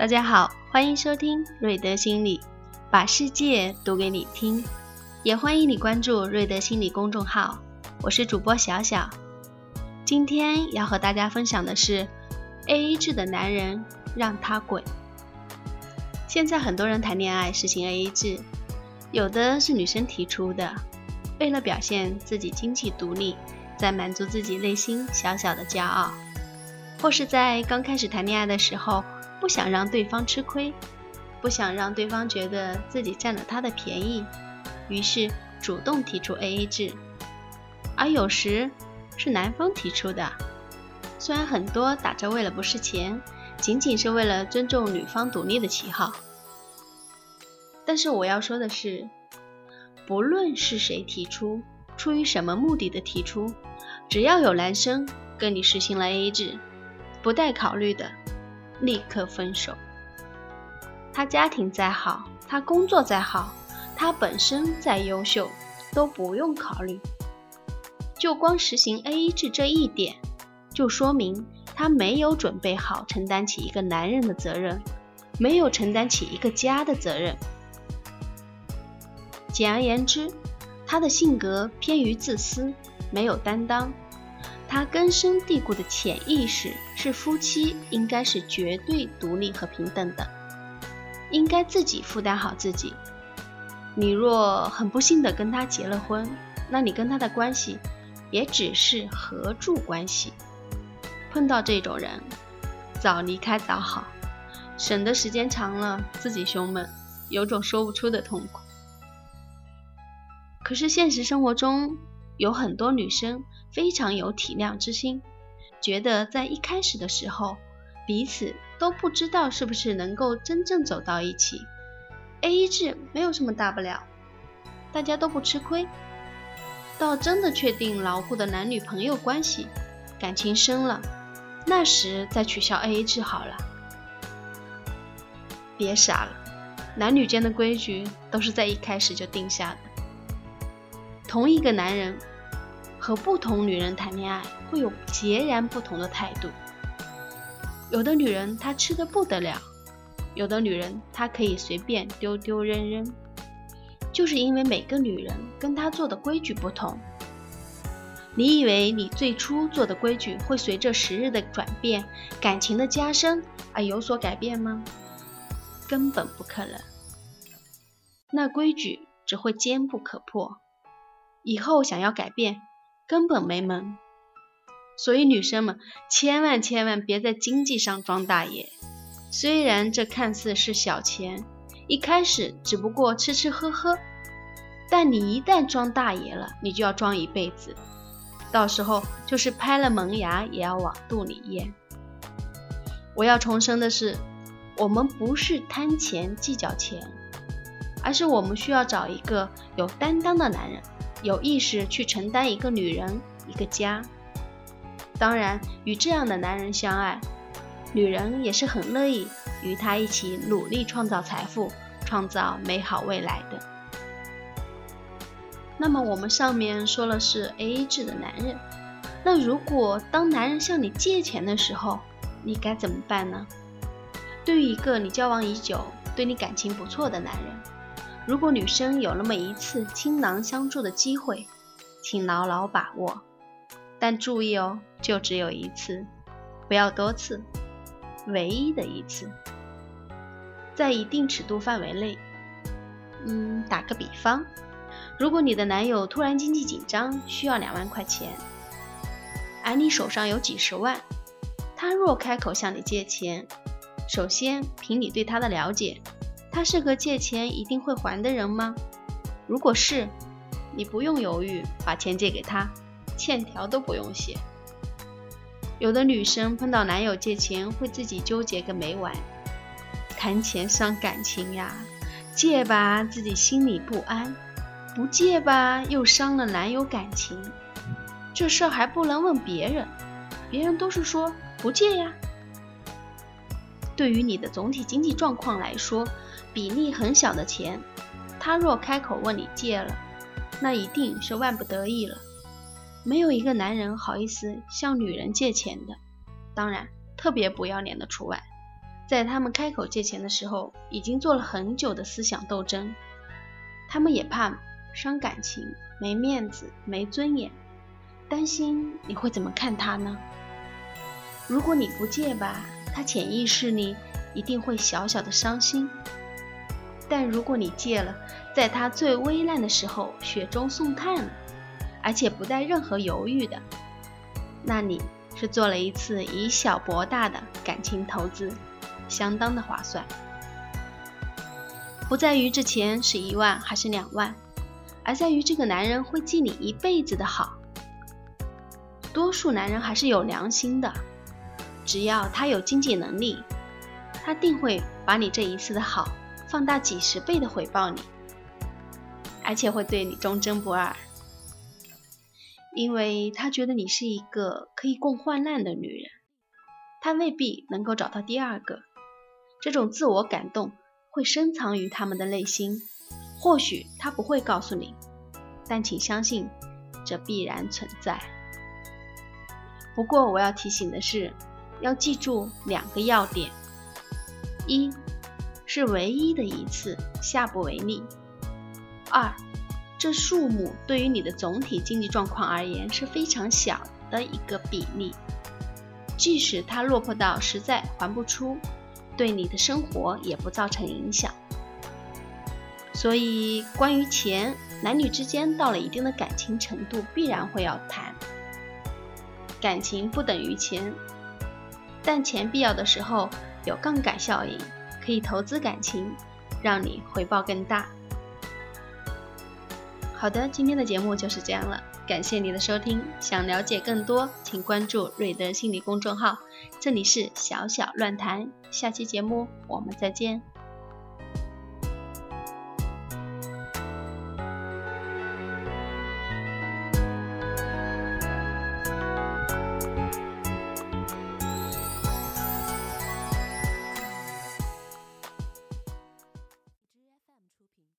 大家好，欢迎收听瑞德心理，把世界读给你听。也欢迎你关注瑞德心理公众号，我是主播小小。今天要和大家分享的是，A A 制的男人让他滚。现在很多人谈恋爱实行 A A 制，有的是女生提出的，为了表现自己经济独立，在满足自己内心小小的骄傲，或是在刚开始谈恋爱的时候。不想让对方吃亏，不想让对方觉得自己占了他的便宜，于是主动提出 AA 制。而有时是男方提出的，虽然很多打着为了不是钱，仅仅是为了尊重女方独立的旗号，但是我要说的是，不论是谁提出，出于什么目的的提出，只要有男生跟你实行了 AA 制，不带考虑的。立刻分手。他家庭再好，他工作再好，他本身再优秀，都不用考虑。就光实行 AA 制这一点，就说明他没有准备好承担起一个男人的责任，没有承担起一个家的责任。简而言之，他的性格偏于自私，没有担当。他根深蒂固的潜意识是夫妻应该是绝对独立和平等的，应该自己负担好自己。你若很不幸的跟他结了婚，那你跟他的关系也只是合住关系。碰到这种人，早离开早好，省得时间长了自己胸闷，有种说不出的痛苦。可是现实生活中有很多女生。非常有体谅之心，觉得在一开始的时候，彼此都不知道是不是能够真正走到一起。A A 制没有什么大不了，大家都不吃亏。到真的确定牢固的男女朋友关系，感情深了，那时再取消 A A 制好了。别傻了，男女间的规矩都是在一开始就定下的。同一个男人。和不同女人谈恋爱会有截然不同的态度。有的女人她吃的不得了，有的女人她可以随便丢丢扔扔，就是因为每个女人跟她做的规矩不同。你以为你最初做的规矩会随着时日的转变、感情的加深而有所改变吗？根本不可能。那规矩只会坚不可破，以后想要改变。根本没门，所以女生们千万千万别在经济上装大爷。虽然这看似是小钱，一开始只不过吃吃喝喝，但你一旦装大爷了，你就要装一辈子，到时候就是拍了门牙也要往肚里咽。我要重申的是，我们不是贪钱计较钱，而是我们需要找一个有担当的男人。有意识去承担一个女人、一个家，当然与这样的男人相爱，女人也是很乐意与他一起努力创造财富、创造美好未来的。那么我们上面说了是 A A 制的男人，那如果当男人向你借钱的时候，你该怎么办呢？对于一个你交往已久、对你感情不错的男人。如果女生有那么一次倾囊相助的机会，请牢牢把握。但注意哦，就只有一次，不要多次，唯一的一次，在一定尺度范围内。嗯，打个比方，如果你的男友突然经济紧张，需要两万块钱，而你手上有几十万，他若开口向你借钱，首先凭你对他的了解。他是个借钱一定会还的人吗？如果是，你不用犹豫，把钱借给他，欠条都不用写。有的女生碰到男友借钱，会自己纠结个没完。谈钱伤感情呀，借吧自己心里不安，不借吧又伤了男友感情。这事儿还不能问别人，别人都是说不借呀。对于你的总体经济状况来说，比例很小的钱，他若开口问你借了，那一定是万不得已了。没有一个男人好意思向女人借钱的，当然特别不要脸的除外。在他们开口借钱的时候，已经做了很久的思想斗争。他们也怕伤感情、没面子、没尊严，担心你会怎么看他呢？如果你不借吧，他潜意识里一定会小小的伤心。但如果你借了，在他最危难的时候雪中送炭了，而且不带任何犹豫的，那你是做了一次以小博大的感情投资。相当的划算，不在于这钱是一万还是两万，而在于这个男人会记你一辈子的好。多数男人还是有良心的，只要他有经济能力，他定会把你这一次的好放大几十倍的回报你，而且会对你忠贞不二，因为他觉得你是一个可以共患难的女人，他未必能够找到第二个。这种自我感动会深藏于他们的内心，或许他不会告诉你，但请相信，这必然存在。不过我要提醒的是，要记住两个要点：一是唯一的一次，下不为例；二，这数目对于你的总体经济状况而言是非常小的一个比例，即使它落魄到实在还不出。对你的生活也不造成影响，所以关于钱，男女之间到了一定的感情程度，必然会要谈。感情不等于钱，但钱必要的时候有杠杆效应，可以投资感情，让你回报更大。好的，今天的节目就是这样了。感谢你的收听，想了解更多，请关注瑞德心理公众号。这里是小小乱谈，下期节目我们再见。